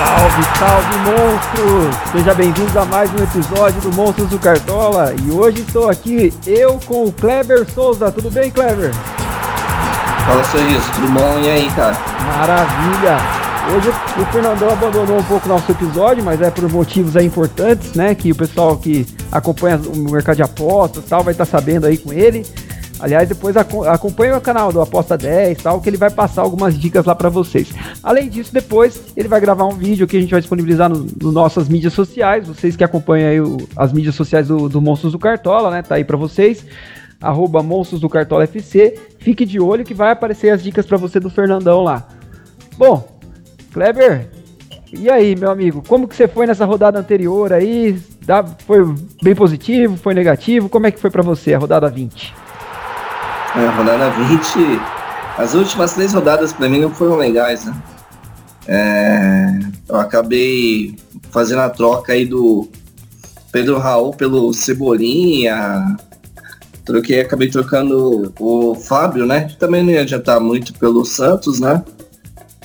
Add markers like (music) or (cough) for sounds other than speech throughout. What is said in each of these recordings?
Salve, salve, monstros! Seja bem-vindos a mais um episódio do Monstros do Cartola. E hoje estou aqui, eu com o Kleber Souza. Tudo bem, Kleber? Fala, Sorriso. Tudo bom? E aí, cara? Maravilha! Hoje o Fernandão abandonou um pouco o nosso episódio, mas é por motivos aí importantes, né? Que o pessoal que acompanha o mercado de apostas tal vai estar sabendo aí com ele. Aliás, depois acompanhe o canal do Aposta 10 tal, que ele vai passar algumas dicas lá para vocês. Além disso, depois ele vai gravar um vídeo que a gente vai disponibilizar nas no nossas mídias sociais. Vocês que acompanham o, as mídias sociais do, do Monstros do Cartola, né? Tá aí para vocês. Arroba Monstros do Cartola FC. Fique de olho que vai aparecer as dicas para você do Fernandão lá. Bom, Kleber, e aí, meu amigo, como que você foi nessa rodada anterior aí? Foi bem positivo, foi negativo? Como é que foi para você a rodada 20? É, rodada 20. As últimas três rodadas para mim não foram legais, né? É, eu acabei fazendo a troca aí do Pedro Raul pelo Cebolinha. Troquei, acabei trocando o Fábio, né? Que também não ia adiantar muito pelo Santos, né?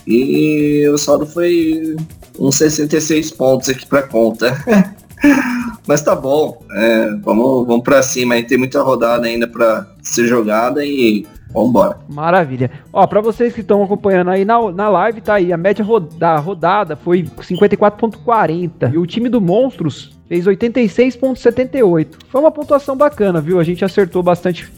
E o saldo foi uns 66 pontos aqui para conta. (laughs) Mas tá bom, é, vamos, vamos para cima, aí tem muita rodada ainda para ser jogada e Vambora. Maravilha. Ó, pra vocês que estão acompanhando aí na, na live, tá aí. A média da rodada foi 54,40. E o time do Monstros fez 86,78. Foi uma pontuação bacana, viu? A gente acertou bastante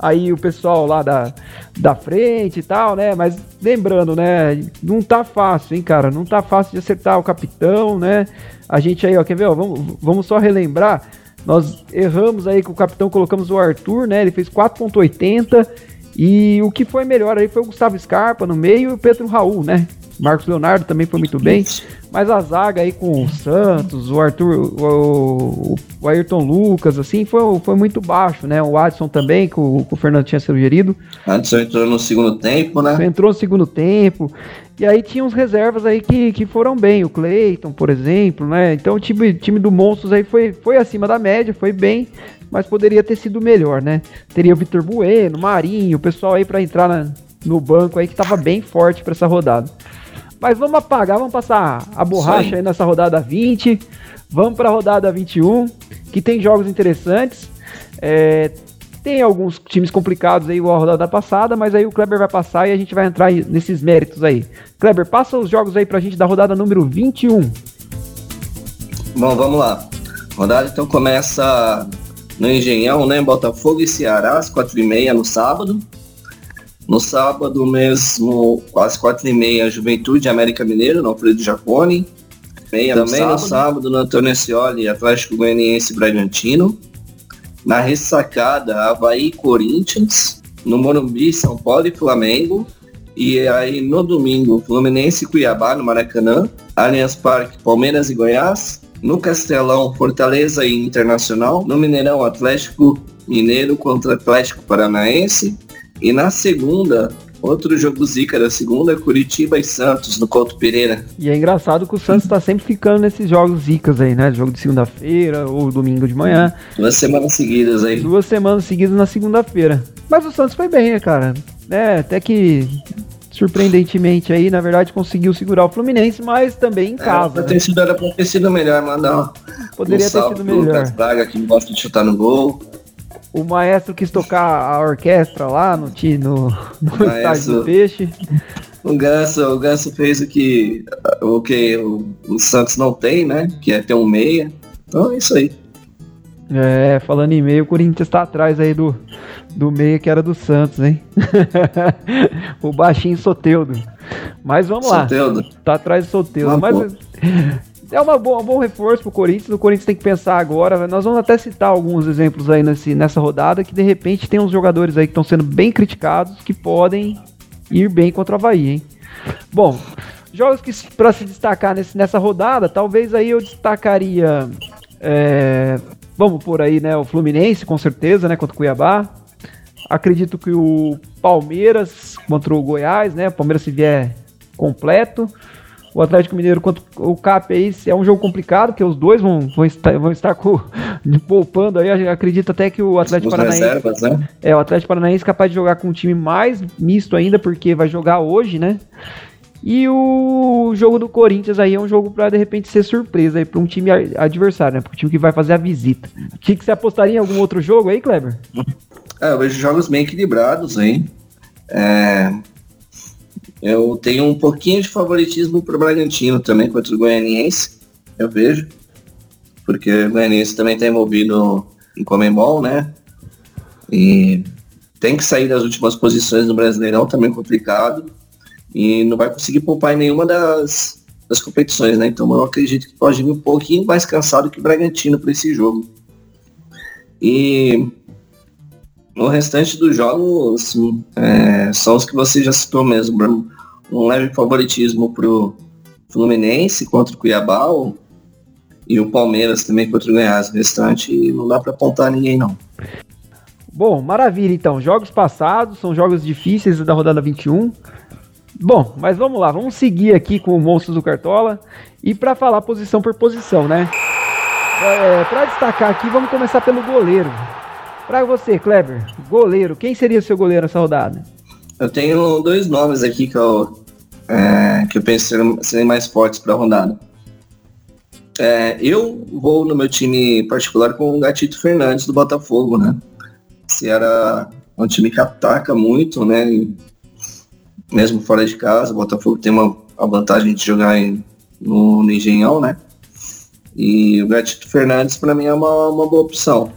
aí o pessoal lá da, da frente e tal, né? Mas lembrando, né? Não tá fácil, hein, cara? Não tá fácil de acertar o capitão, né? A gente aí, ó, quer ver? Ó, vamos, vamos só relembrar. Nós erramos aí com o capitão, colocamos o Arthur, né? Ele fez 4.80. E o que foi melhor aí foi o Gustavo Scarpa no meio e o Pedro Raul, né? Marcos Leonardo também foi muito bem. Mas a zaga aí com o Santos, o Arthur, o, o Ayrton Lucas, assim, foi, foi muito baixo, né? O Adson também, que o, que o Fernando tinha sugerido. Adson entrou no segundo tempo, né? Entrou no segundo tempo. E aí tinha uns reservas aí que, que foram bem, o Cleiton, por exemplo, né? Então o time, time do Monstros aí foi, foi acima da média, foi bem, mas poderia ter sido melhor, né? Teria o Vitor Bueno, Marinho, o pessoal aí para entrar na, no banco aí que tava bem forte para essa rodada. Mas vamos apagar, vamos passar a borracha aí nessa rodada 20. Vamos para a rodada 21, que tem jogos interessantes. É, tem alguns times complicados aí, igual a rodada passada, mas aí o Kleber vai passar e a gente vai entrar nesses méritos aí. Kleber, passa os jogos aí pra gente da rodada número 21. Bom, vamos lá. A rodada então começa no Engenhão, né? Botafogo e Ceará, às 4h30 no sábado. No sábado mesmo, às quatro e meia, Juventude América Mineiro, no Alfredo Jacone. Meia Também no sábado, no, sábado, no Antônio Scioli, Atlético Goianiense Bragantino. Na ressacada, Havaí Corinthians. No Morumbi, São Paulo e Flamengo. E aí no domingo, Fluminense e Cuiabá, no Maracanã. Allianz Parque, Palmeiras e Goiás. No Castelão, Fortaleza e Internacional. No Mineirão, Atlético Mineiro contra Atlético Paranaense. E na segunda, outro jogo zica da segunda, Curitiba e Santos, no Couto Pereira. E é engraçado que o Santos tá sempre ficando nesses jogos zicas aí, né? Jogo de segunda-feira ou domingo de manhã. Duas semanas seguidas aí. Duas semanas seguidas na segunda-feira. Mas o Santos foi bem, né, cara? É, até que surpreendentemente aí, na verdade, conseguiu segurar o Fluminense, mas também em é, casa. É, né? ter sido, era pra ter sido melhor, mandar Poderia um ter sido melhor. Lucas Braga, que gosta de chutar no gol o maestro quis tocar a orquestra lá no, no, no estádio do Peixe. O Ganso, o Ganso fez o que o, que o, o Santos não tem, né? Que é ter um meia. Então é isso aí. É, falando em meio, o Corinthians tá atrás aí do, do meia que era do Santos, hein? (laughs) o baixinho Soteudo. Mas vamos Soteudo. lá. Tá atrás do Soteudo. Mas, é uma boa, um bom reforço pro Corinthians. O Corinthians tem que pensar agora. Nós vamos até citar alguns exemplos aí nesse, nessa rodada que de repente tem uns jogadores aí que estão sendo bem criticados que podem ir bem contra o Havaí, hein? Bom, jogos que para se destacar nesse, nessa rodada, talvez aí eu destacaria. É, vamos por aí, né? O Fluminense, com certeza, né? Contra o Cuiabá. Acredito que o Palmeiras contra o Goiás, né? O Palmeiras se vier completo o Atlético Mineiro contra o Cap aí é um jogo complicado, porque os dois vão, vão estar, vão estar com, (laughs) poupando aí. Acredito até que o Atlético Os Paranaense. Reservas, né? É, o Atlético Paranaense é capaz de jogar com um time mais misto ainda, porque vai jogar hoje, né? E o jogo do Corinthians aí é um jogo para de repente ser surpresa aí para um time adversário, né? Para o time que vai fazer a visita. O que, que você apostaria em algum outro jogo aí, Kleber? É, eu vejo jogos bem equilibrados aí. É... Eu tenho um pouquinho de favoritismo para o Bragantino também contra o Goianiense, eu vejo. Porque o Goianiense também está envolvido em Comembol, né? E tem que sair das últimas posições no Brasileirão, também complicado e não vai conseguir poupar em nenhuma das, das competições, né? Então eu acredito que pode vir um pouquinho mais cansado que o Bragantino para esse jogo. E no restante dos jogos é, são os que você já citou mesmo, Um leve favoritismo pro Fluminense contra o Cuiabá e o Palmeiras também contra o Goiás. O restante não dá para apontar ninguém não. Bom, maravilha então. Jogos passados, são jogos difíceis da rodada 21. Bom, mas vamos lá, vamos seguir aqui com o Monstros do Cartola e para falar posição por posição, né? É, para destacar aqui, vamos começar pelo goleiro. Para você, Kleber, goleiro, quem seria o seu goleiro nessa rodada? Eu tenho dois nomes aqui que eu, é, que eu penso serem mais fortes para a rodada. É, eu vou no meu time particular com o Gatito Fernandes do Botafogo, né? Se era um time que ataca muito, né? mesmo fora de casa. O Botafogo tem uma, a vantagem de jogar em, no, no Engenhão, né? E o Gatito Fernandes para mim é uma, uma boa opção.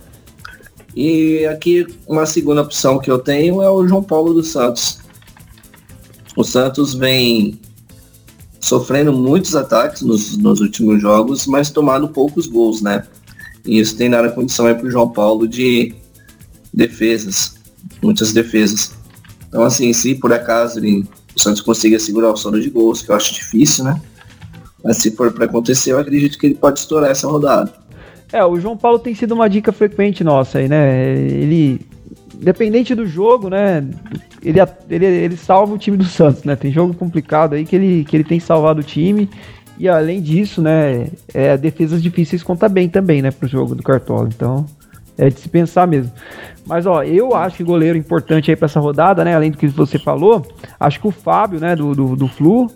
E aqui uma segunda opção que eu tenho é o João Paulo dos Santos. O Santos vem sofrendo muitos ataques nos, nos últimos jogos, mas tomando poucos gols, né? E isso tem dado a condição aí para o João Paulo de defesas, muitas defesas. Então, assim, se por acaso ele, o Santos consiga segurar o sono de gols, que eu acho difícil, né? Mas se for para acontecer, eu acredito que ele pode estourar essa rodada. É, o João Paulo tem sido uma dica frequente nossa aí, né? Ele, dependente do jogo, né? Ele, ele, ele salva o time do (laughs) Santos, né? Tem jogo complicado aí que ele, que ele tem salvado o time. E além disso, né? É, defesas difíceis conta bem também, né? Pro jogo do Cartola. Então, é de se pensar mesmo. Mas ó, eu acho que goleiro importante aí para essa rodada, né? Além do que você falou, acho que o Fábio, né, do, do, do Flu,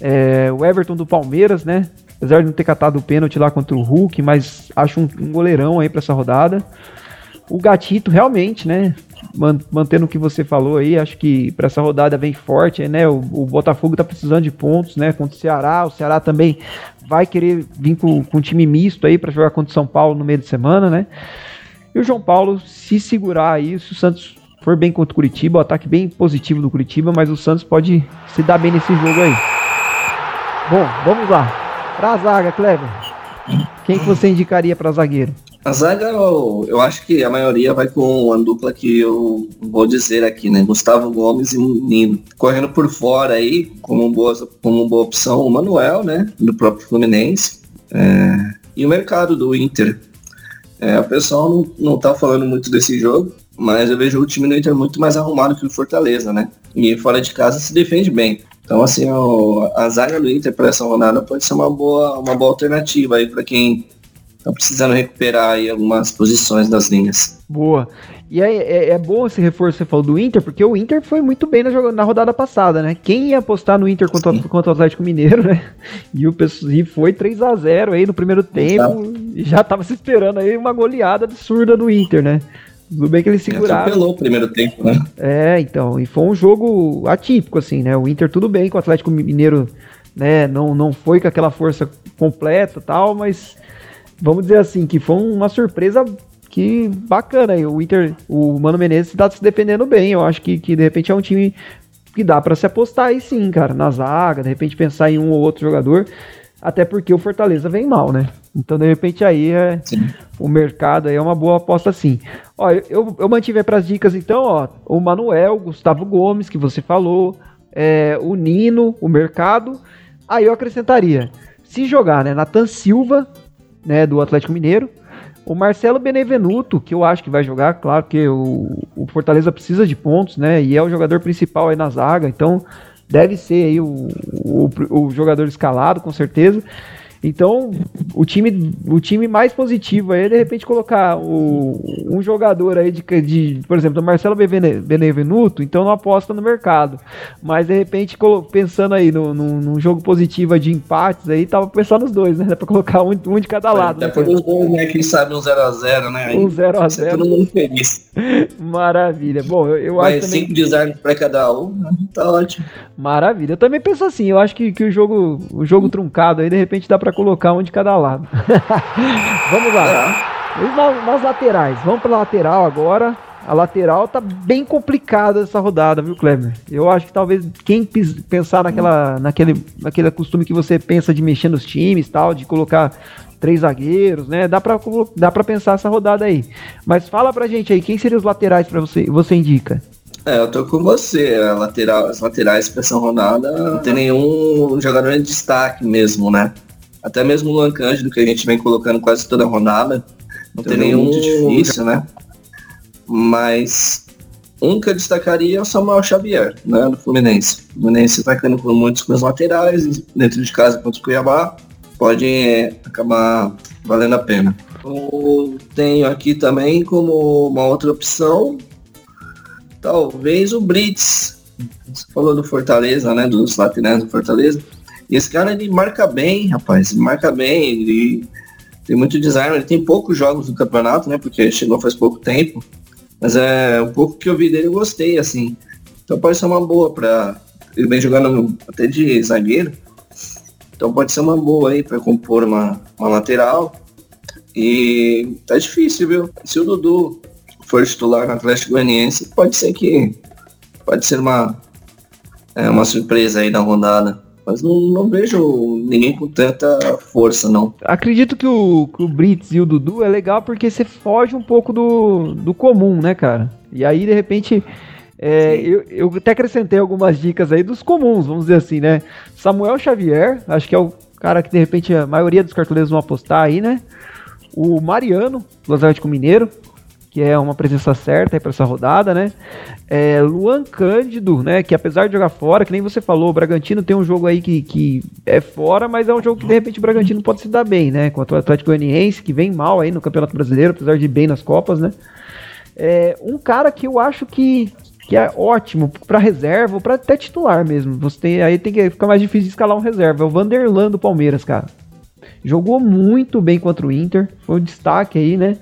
é, o Everton do Palmeiras, né? Apesar de não ter catado o pênalti lá contra o Hulk, mas acho um, um goleirão aí para essa rodada. O Gatito, realmente, né? Mantendo o que você falou aí, acho que para essa rodada vem forte, né? O, o, Botafogo tá precisando de pontos, né? Contra o Ceará. O Ceará também vai querer vir com, com um time misto aí para jogar contra o São Paulo no meio de semana, né? E o João Paulo, se segurar aí, se o Santos for bem contra o Curitiba, o ataque bem positivo do Curitiba, mas o Santos pode se dar bem nesse jogo aí. Bom, vamos lá. Pra zaga, Clever. Quem que você indicaria para zagueiro? A zaga, eu, eu, acho que a maioria vai com a dupla que eu vou dizer aqui, né? Gustavo Gomes e Nino. Correndo por fora aí, como boa, como boa opção, o Manuel, né? Do próprio Fluminense. É, e o mercado do Inter. É, o pessoal não, não tá falando muito desse jogo, mas eu vejo o time do Inter muito mais arrumado que o Fortaleza, né? E fora de casa se defende bem. Então, assim, o, a zaga do Inter para essa rodada pode ser uma boa, uma boa alternativa aí para quem tá precisando recuperar aí algumas posições das linhas. Boa. E é, é, é, bom esse reforço que você falou do Inter, porque o Inter foi muito bem na, na rodada passada, né? Quem ia apostar no Inter contra, contra o Atlético Mineiro, (laughs) né? E o e foi 3 a 0 aí no primeiro tempo. E já tava se esperando aí uma goleada absurda do Inter, né? Tudo bem que eles seguraram. Atropelou o primeiro tempo, né? É, então. E foi um jogo atípico, assim, né? O Inter tudo bem com o Atlético Mineiro, né? Não, não foi com aquela força completa tal, mas vamos dizer assim, que foi uma surpresa que bacana aí. O Inter, o Mano Menezes está se defendendo bem. Eu acho que, que de repente é um time que dá para se apostar aí sim, cara, na zaga, de repente pensar em um ou outro jogador. Até porque o Fortaleza vem mal, né? Então, de repente, aí é o mercado aí é uma boa aposta sim. Ó, eu, eu mantive para as dicas, então, ó, o Manuel, Gustavo Gomes, que você falou, é, o Nino, o mercado. Aí eu acrescentaria, se jogar, né, Nathan Silva, né, do Atlético Mineiro, o Marcelo Benevenuto, que eu acho que vai jogar, claro que o, o Fortaleza precisa de pontos, né? E é o jogador principal aí na zaga, então deve ser aí o, o, o jogador escalado, com certeza. Então, o time, o time mais positivo aí é de repente colocar o, um jogador aí de, de por exemplo, o Marcelo Benevenuto, então não aposta no mercado. Mas de repente, pensando aí no, no, num jogo positivo de empates aí, tava pensando nos dois, né? Dá pra colocar um, um de cada lado. Dá né, os dois, né? Quem sabe um 0x0, né? Aí, um 0x0. Todo mundo feliz. (laughs) Maravilha. Bom, eu, eu Mas acho também. cinco designs pra cada um, tá ótimo. Maravilha. Eu também penso assim, eu acho que, que o jogo, o jogo truncado aí, de repente, dá pra colocar um de cada lado. (laughs) Vamos lá. É. nas laterais. Vamos pra lateral agora. A lateral tá bem complicada essa rodada, viu, Kleber? Eu acho que talvez quem pensar naquela, naquele, naquele costume que você pensa de mexer nos times tal, de colocar três zagueiros, né? Dá pra, dá pra pensar essa rodada aí. Mas fala pra gente aí, quem seriam os laterais para você, você indica? É, eu tô com você. A lateral, as laterais pra essa rodada não tem nenhum jogador de destaque mesmo, né? Até mesmo o Luan Cândido, que a gente vem colocando quase toda a rodada, não tem nenhum muito difícil, né? Mas um que eu destacaria é o Samuel Xavier, né, do Fluminense. O Fluminense vai caindo com muitos com os laterais, dentro de casa contra o Cuiabá, pode é, acabar valendo a pena. Eu tenho aqui também como uma outra opção, talvez o Brits. Você falou do Fortaleza, né, dos laterais do Fortaleza. E esse cara, ele marca bem, rapaz, ele marca bem, ele tem muito design, ele tem poucos jogos no campeonato, né, porque chegou faz pouco tempo. Mas é um pouco que eu vi dele eu gostei, assim. Então pode ser uma boa para Ele vem jogando até de zagueiro. Então pode ser uma boa aí para compor uma, uma lateral. E tá difícil, viu? Se o Dudu for titular no Atlético Goianiense, pode ser que. Pode ser uma, é, uma surpresa aí na rodada. Mas não, não, vejo ninguém com tanta força, não. Acredito que o, que o Brits e o Dudu é legal porque você foge um pouco do, do comum, né, cara? E aí, de repente, é, eu, eu até acrescentei algumas dicas aí dos comuns, vamos dizer assim, né? Samuel Xavier, acho que é o cara que de repente a maioria dos cartoleiros vão apostar aí, né? O Mariano, do Atlético Mineiro, que é uma presença certa para essa rodada, né? É, Luan Cândido, né? Que apesar de jogar fora, que nem você falou, o Bragantino tem um jogo aí que, que é fora, mas é um jogo que de repente o Bragantino pode se dar bem, né? Contra o Atlético Goianiense, que vem mal aí no Campeonato Brasileiro, apesar de ir bem nas Copas, né? É, um cara que eu acho que, que é ótimo para reserva ou para até titular mesmo. Você tem, aí tem que ficar mais difícil escalar um reserva. É o Vanderlan do Palmeiras, cara. Jogou muito bem contra o Inter, foi um destaque aí, né?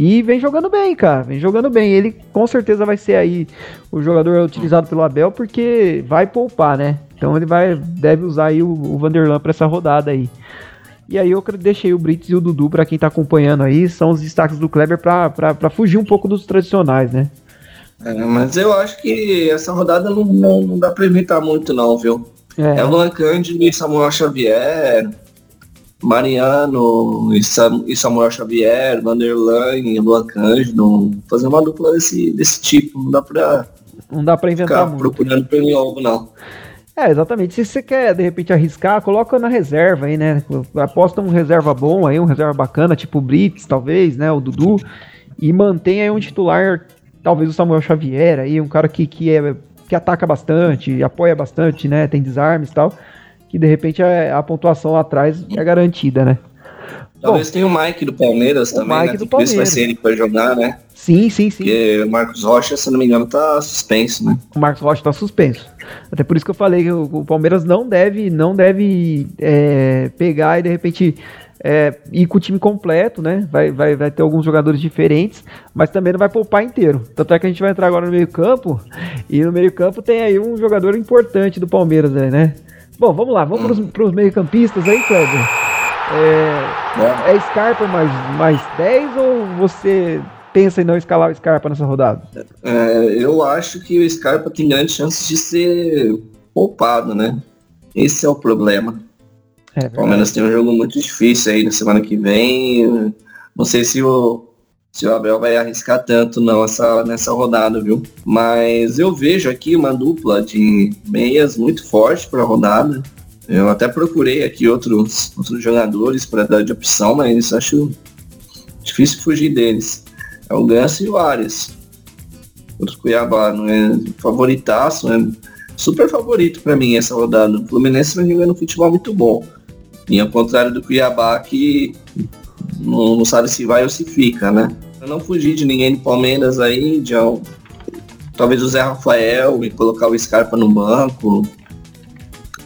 E vem jogando bem, cara. Vem jogando bem. Ele com certeza vai ser aí o jogador utilizado pelo Abel porque vai poupar, né? Então ele vai deve usar aí o, o Vanderlan para essa rodada aí. E aí eu deixei o Brits e o Dudu para quem tá acompanhando aí, são os destaques do Kleber para fugir um pouco dos tradicionais, né? É, mas eu acho que essa rodada não, não, não dá para evitar muito não, viu? É, é Luan Cândido e Samuel Xavier, Mariano e, Sam, e Samuel Xavier, Vanderlan e Luan Cândido, fazer uma dupla desse, desse tipo, não dá pra. Não dá pra inventar muito. procurando pelo algo, não. É, exatamente. Se você quer, de repente, arriscar, coloca na reserva aí, né? Aposta um reserva bom aí, um reserva bacana, tipo o Brits, talvez, né? O Dudu. E mantém aí um titular, talvez o Samuel Xavier aí, um cara que, que, é, que ataca bastante, apoia bastante, né? Tem desarmes e tal que de repente a, a pontuação lá atrás é garantida, né? Talvez Bom, tenha o Mike do Palmeiras também, Mike né? Do Palmeiras. vai ser ele que vai jogar, né? Sim, sim, sim. Porque o Marcos Rocha, se não me engano, tá suspenso, né? O Marcos Rocha tá suspenso. Até por isso que eu falei que o, Palmeiras não deve, não deve é, pegar e de repente é, ir com o time completo, né? Vai, vai, vai ter alguns jogadores diferentes, mas também não vai poupar inteiro. Tanto é que a gente vai entrar agora no meio-campo, e no meio-campo tem aí um jogador importante do Palmeiras, né? Bom, vamos lá, vamos hum. para os meio-campistas aí, Kleber. É, é. é Scarpa mais, mais 10 ou você pensa em não escalar o Scarpa nessa rodada? É, eu acho que o Scarpa tem grandes chances de ser poupado, né? Esse é o problema. É, o Palmeiras tem um jogo muito difícil aí na semana que vem. Não sei se o, se o Abel vai arriscar tanto não essa, nessa rodada, viu? Mas eu vejo aqui uma dupla de meias muito forte para a rodada. Eu até procurei aqui outros, outros jogadores para dar de opção, mas acho difícil fugir deles. É o Ganso e o Arias. Outro Cuiabá, não é favoritaço, é super favorito para mim essa rodada. O Fluminense vai jogando futebol muito bom. E ao contrário do Cuiabá, que não, não sabe se vai ou se fica, né? Pra não fugir de ninguém do Palmeiras aí, de, talvez o Zé Rafael e colocar o Scarpa no banco,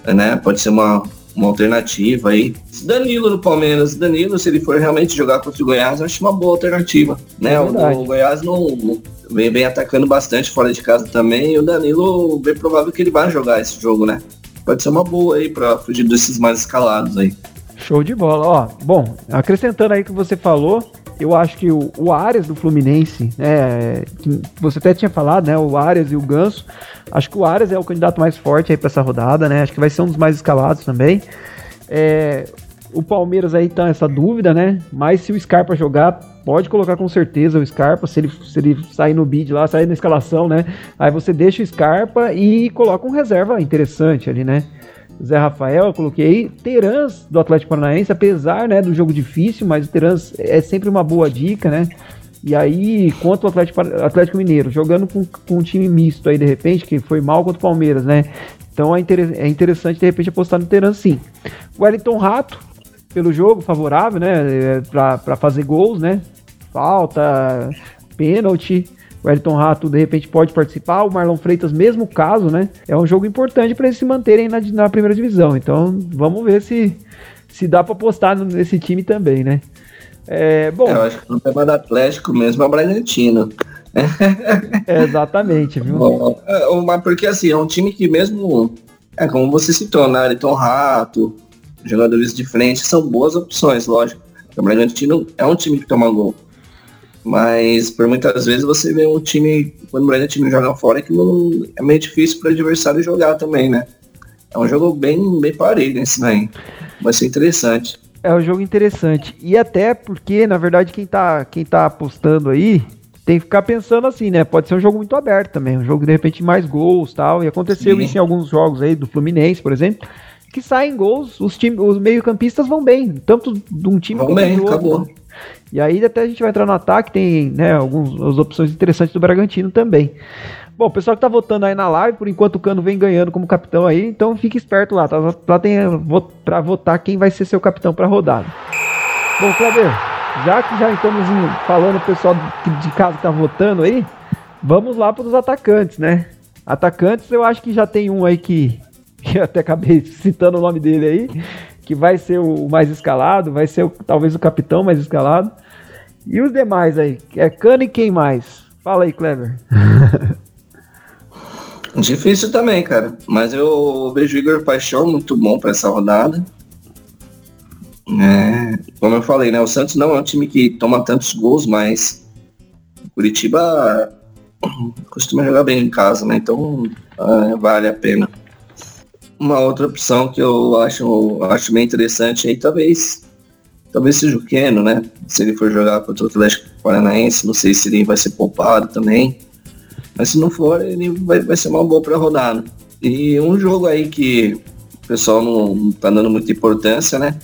né? Pode ser uma, uma alternativa aí. Danilo no Palmeiras, Danilo, se ele for realmente jogar contra o Goiás, eu acho uma boa alternativa, né? É o, o, Goiás não vem, vem atacando bastante fora de casa também, e o Danilo, bem provável que ele vai jogar esse jogo, né? Pode ser uma boa aí para fugir desses mais escalados aí. Show de bola, ó. Bom, acrescentando aí o que você falou, eu acho que o, o Arias do Fluminense, é, você até tinha falado, né? O Arias e o Ganso. Acho que o Arias é o candidato mais forte aí para essa rodada, né? Acho que vai ser um dos mais escalados também. É, o Palmeiras aí tá essa dúvida, né? Mas se o Scarpa jogar, pode colocar com certeza o Scarpa. Se ele, se ele sair no bid lá, sair na escalação, né? Aí você deixa o Scarpa e coloca um reserva interessante ali, né? Zé Rafael, eu coloquei Terans do Atlético Paranaense, apesar né, do jogo difícil, mas o Terans é sempre uma boa dica, né? E aí, quanto o Atlético, Atlético Mineiro, jogando com, com um time misto aí de repente, que foi mal contra o Palmeiras, né? Então é, inter, é interessante de repente apostar no Terans sim. Wellington Rato, pelo jogo, favorável, né? É, para fazer gols, né? Falta, pênalti. O Elton Rato de repente pode participar, o Marlon Freitas, mesmo caso, né? É um jogo importante para eles se manterem na, na, primeira divisão. Então vamos ver se, se dá para apostar nesse time também, né? É, bom, é, eu acho que o problema do Atlético mesmo é o Bragantino. É, exatamente, viu? Bom, é, mas porque assim, é um time que mesmo. É como você citou, né? Elton Rato, jogadores de frente, são boas opções, lógico. O Bragantino é um time que toma gol. Mas por muitas vezes você vê um time, quando o Bragantino joga fora, que não, é meio difícil para o adversário jogar também, né? É um jogo bem, bem parelho esse daí. Vai ser interessante. É um jogo interessante. E até porque, na verdade, quem tá, quem tá apostando aí tem que ficar pensando assim, né? Pode ser um jogo muito aberto também. Um jogo, de repente, mais gols tal. E aconteceu Sim. isso em alguns jogos aí, do Fluminense, por exemplo. Que saem gols, os, time, os meio-campistas vão bem. Tanto de um time vão bem, do outro. Acabou. E aí até a gente vai entrar no ataque, tem né, algumas opções interessantes do Bragantino também. Bom, o pessoal que tá votando aí na live, por enquanto o Cano vem ganhando como capitão aí, então fique esperto lá, tá? Lá tem para votar quem vai ser seu capitão para rodada. Bom, Kleber, já que já estamos falando o pessoal de casa que tá votando aí, vamos lá para os atacantes, né? Atacantes, eu acho que já tem um aí que, que (laughs) eu até acabei citando o nome dele aí, que vai ser o mais escalado, vai ser o, talvez o capitão mais escalado. E os demais aí? É Cano e quem mais? Fala aí, Clever. (laughs) Difícil também, cara. Mas eu vejo o Igor Paixão muito bom para essa rodada. É, como eu falei, né? O Santos não é um time que toma tantos gols, mas Curitiba costuma jogar bem em casa, né? Então é, vale a pena. Uma outra opção que eu acho, acho bem interessante aí, talvez talvez seja o Keno, né? Se ele for jogar contra o Atlético Paranaense, não sei se ele vai ser poupado também. Mas se não for, ele vai, vai ser uma boa para rodar. E um jogo aí que o pessoal não, tá dando muita importância, né?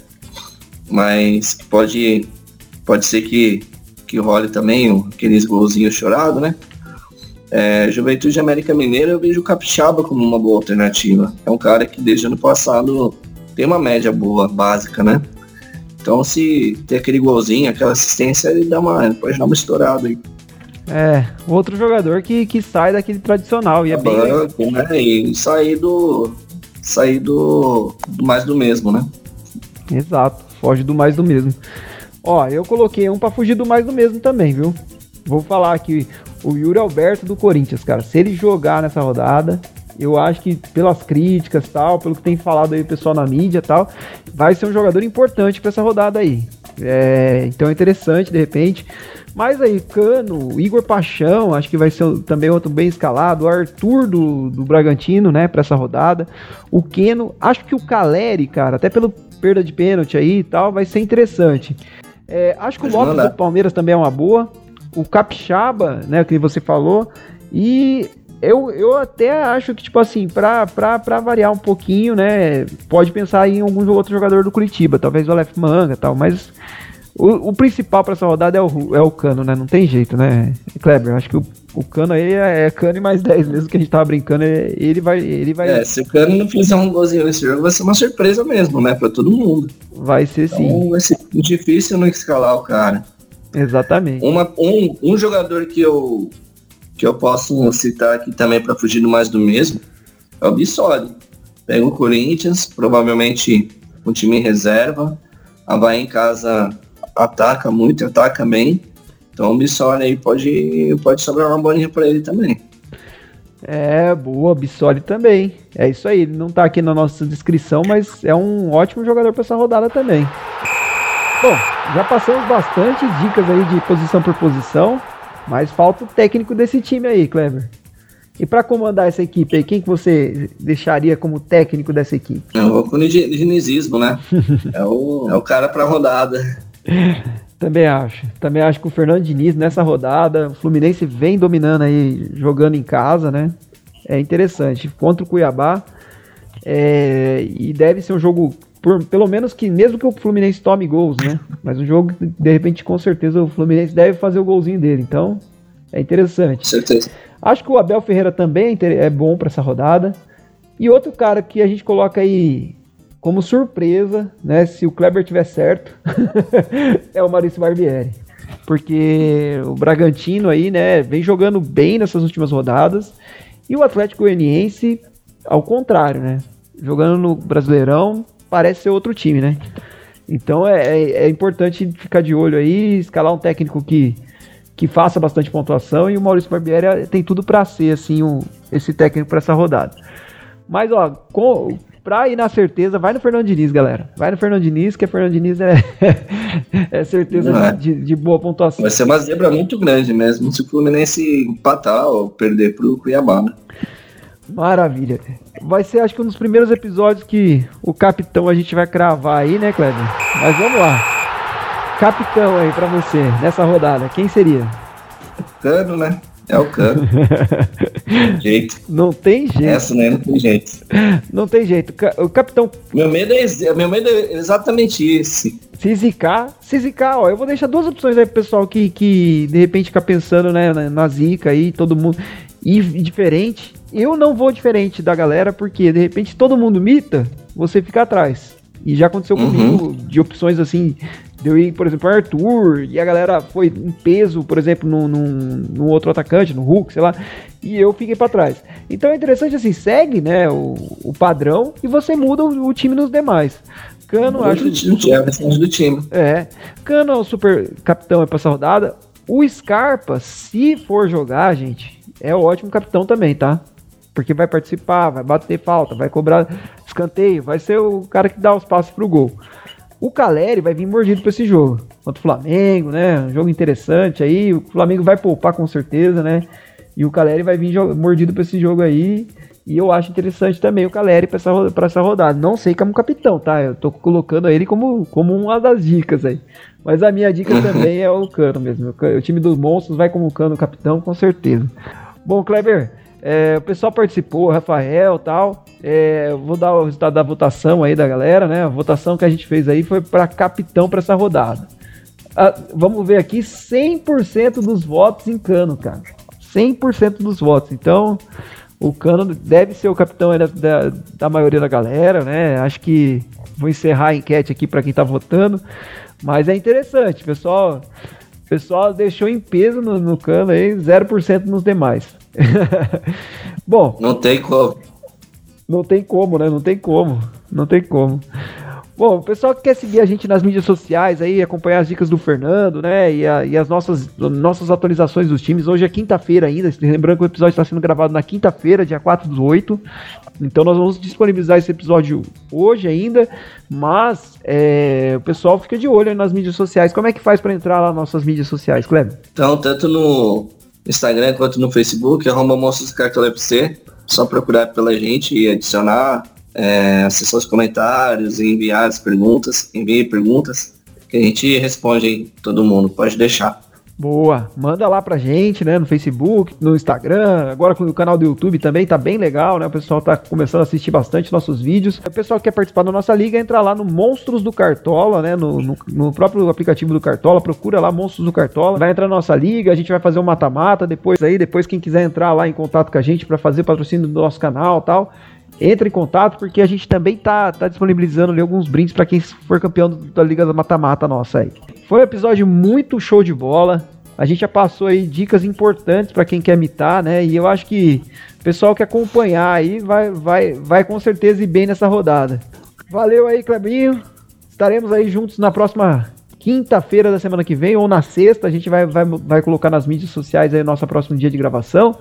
Mas pode, pode ser que, que role também aqueles golzinhos chorados, né? É, Juventude América Mineira, eu vejo o Capixaba como uma boa alternativa. É um cara que desde ano passado tem uma média boa, básica, né? Então se tem aquele golzinho, aquela assistência, ele dá uma, pode dar uma estourada aí. É, outro jogador que, que sai daquele tradicional e é bem banco, né? E sair do sair do, do mais do mesmo, né? Exato, foge do mais do mesmo. Ó, eu coloquei um para fugir do mais do mesmo também, viu? Vou falar aqui o Yuri Alberto do Corinthians, cara. Se ele jogar nessa rodada, eu acho que pelas críticas tal, pelo que tem falado aí o pessoal na mídia tal, vai ser um jogador importante para essa rodada aí. É, então é interessante de repente. Mas aí, Cano, Igor Paixão, acho que vai ser também outro bem escalado. O Arthur do, do Bragantino, né, para essa rodada. O Keno, acho que o Caleri, cara, até pela perda de pênalti aí e tal, vai ser interessante. É, acho que o Lopes do Palmeiras também é uma boa o Capixaba, né, que você falou, e eu, eu até acho que, tipo assim, pra, pra, pra variar um pouquinho, né, pode pensar em algum outro jogador do Curitiba, talvez o Aleph Manga e tal, mas o, o principal para essa rodada é o, é o Cano, né, não tem jeito, né, Kleber, acho que o, o Cano aí é, é Cano e mais (laughs) 10 mesmo que a gente tava brincando, ele vai... Ele vai... É, se o Cano não fizer um golzinho nesse jogo, vai ser uma surpresa mesmo, né, pra todo mundo. Vai ser então, sim. Vai ser difícil não escalar o cara. Exatamente. Uma, um, um jogador que eu, que eu posso citar aqui também para fugir mais do mesmo é o Bissoli. Pega o Corinthians, provavelmente um time em reserva. A Bahia em casa ataca muito, ataca bem. Então o Bissoli aí pode, pode sobrar uma bolinha para ele também. É, boa, Bissoli também. É isso aí, ele não tá aqui na nossa descrição, mas é um ótimo jogador para essa rodada também. Bom, já passamos bastante dicas aí de posição por posição, mas falta o técnico desse time aí, Clever. E para comandar essa equipe aí, quem que você deixaria como técnico dessa equipe? Eu vou com o dinizismo, né? (laughs) é, o, é o cara pra rodada. Também acho. Também acho que o Fernando Diniz nessa rodada, o Fluminense vem dominando aí, jogando em casa, né? É interessante. Contra o Cuiabá. É, e deve ser um jogo, por, pelo menos que, mesmo que o Fluminense tome gols, né? Mas um jogo, de repente, com certeza o Fluminense deve fazer o golzinho dele. Então, é interessante. Certeza. Acho que o Abel Ferreira também é, é bom para essa rodada. E outro cara que a gente coloca aí como surpresa, né, se o Kleber tiver certo, (laughs) é o Maurício Barbieri. Porque o Bragantino aí, né, vem jogando bem nessas últimas rodadas. E o Atlético Goianiense, ao contrário, né? Jogando no Brasileirão, parece ser outro time, né? Então é, é, é importante ficar de olho aí, escalar um técnico que, que faça bastante pontuação. E o Maurício Barbieri tem tudo para ser, assim, um, esse técnico para essa rodada. Mas, ó, com, pra ir na certeza, vai no Fernando Diniz, galera. Vai no Fernando Diniz, que a Fernando Diniz é, (laughs) é certeza é. De, de, boa pontuação. Vai ser uma zebra muito grande mesmo se o Fluminense empatar ou perder pro Cuiabá, né? Maravilha. Vai ser, acho que um dos primeiros episódios que o capitão a gente vai cravar aí, né, Kleber? Mas vamos lá. Capitão aí pra você, nessa rodada, quem seria? Cano, né? É o cano. (laughs) jeito. Não tem jeito. Essa, né? Não tem jeito. Não tem jeito. O capitão. Meu medo é, meu medo é exatamente esse. Se zicar, se zicar, ó, eu vou deixar duas opções aí pro pessoal que, que de repente fica pensando, né, na zica aí, todo mundo. E diferente. Eu não vou diferente da galera, porque de repente todo mundo mita, você fica atrás. E já aconteceu uhum. comigo de opções assim, Deu ir, por exemplo, Arthur, e a galera foi em peso, por exemplo, no, no, no outro atacante, no Hulk, sei lá, e eu fiquei para trás. Então é interessante assim, segue né, o, o padrão e você muda o, o time nos demais. Cano, acho. que é do time. É. Cano é o super capitão para essa rodada. O Scarpa, se for jogar, gente, é o ótimo capitão também, tá? Porque vai participar, vai bater falta, vai cobrar escanteio, vai ser o cara que dá os passos pro gol. O Caleri vai vir mordido para esse jogo. Contra o Flamengo, né? Um jogo interessante aí. O Flamengo vai poupar com certeza, né? E o Caleri vai vir mordido para esse jogo aí. E eu acho interessante também o Caleri para essa, essa rodada. Não sei como capitão, tá? Eu tô colocando ele como, como uma das dicas aí. Mas a minha dica também é o Cano mesmo. O time dos monstros vai como Cano capitão, com certeza. Bom, Kleber, é, o pessoal participou, Rafael tal. É, vou dar o resultado da votação aí da galera, né? A votação que a gente fez aí foi para capitão para essa rodada. Ah, vamos ver aqui, 100% dos votos em Cano, cara. 100% dos votos. Então, o Cano deve ser o capitão da, da, da, maioria da galera, né? Acho que vou encerrar a enquete aqui para quem tá votando. Mas é interessante, pessoal. O pessoal deixou em peso no, no Cano aí, 0% nos demais. (laughs) Bom. Não tem como. Não tem como, né? Não tem como. Não tem como. Bom, o pessoal que quer seguir a gente nas mídias sociais aí, acompanhar as dicas do Fernando, né? E, a, e as nossas, nossas atualizações dos times. Hoje é quinta-feira ainda. Lembrando que o episódio está sendo gravado na quinta-feira, dia 4 do 8. Então nós vamos disponibilizar esse episódio hoje ainda. Mas é, o pessoal fica de olho nas mídias sociais. Como é que faz para entrar lá nas nossas mídias sociais, Kleber? Então, tanto no Instagram quanto no Facebook, arroba Monstros FC. Só procurar pela gente e adicionar, é, acessar os comentários e enviar as perguntas. Envie perguntas que a gente responde todo mundo. Pode deixar. Boa, manda lá pra gente, né, no Facebook, no Instagram, agora com o canal do YouTube também, tá bem legal, né, o pessoal tá começando a assistir bastante nossos vídeos. O pessoal que quer participar da nossa liga, entra lá no Monstros do Cartola, né, no, no, no próprio aplicativo do Cartola, procura lá Monstros do Cartola, vai entrar na nossa liga, a gente vai fazer um mata-mata, depois aí, depois quem quiser entrar lá em contato com a gente para fazer patrocínio do nosso canal tal, entre em contato, porque a gente também tá, tá disponibilizando ali alguns brindes para quem for campeão da Liga da Mata-Mata nossa aí. Foi um episódio muito show de bola. A gente já passou aí dicas importantes para quem quer mitar, né? E eu acho que o pessoal que acompanhar aí vai, vai, vai com certeza ir bem nessa rodada. Valeu aí, Clebinho. Estaremos aí juntos na próxima quinta-feira da semana que vem ou na sexta. A gente vai, vai, vai colocar nas mídias sociais aí o nosso próximo dia de gravação.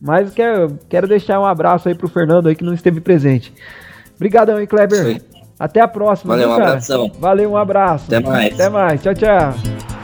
Mas quero, quero deixar um abraço aí pro Fernando aí que não esteve presente. Obrigadão aí, Kleber. Até a próxima. Valeu, um abração. Valeu, um abraço. Até mais. Até mais. Tchau, tchau.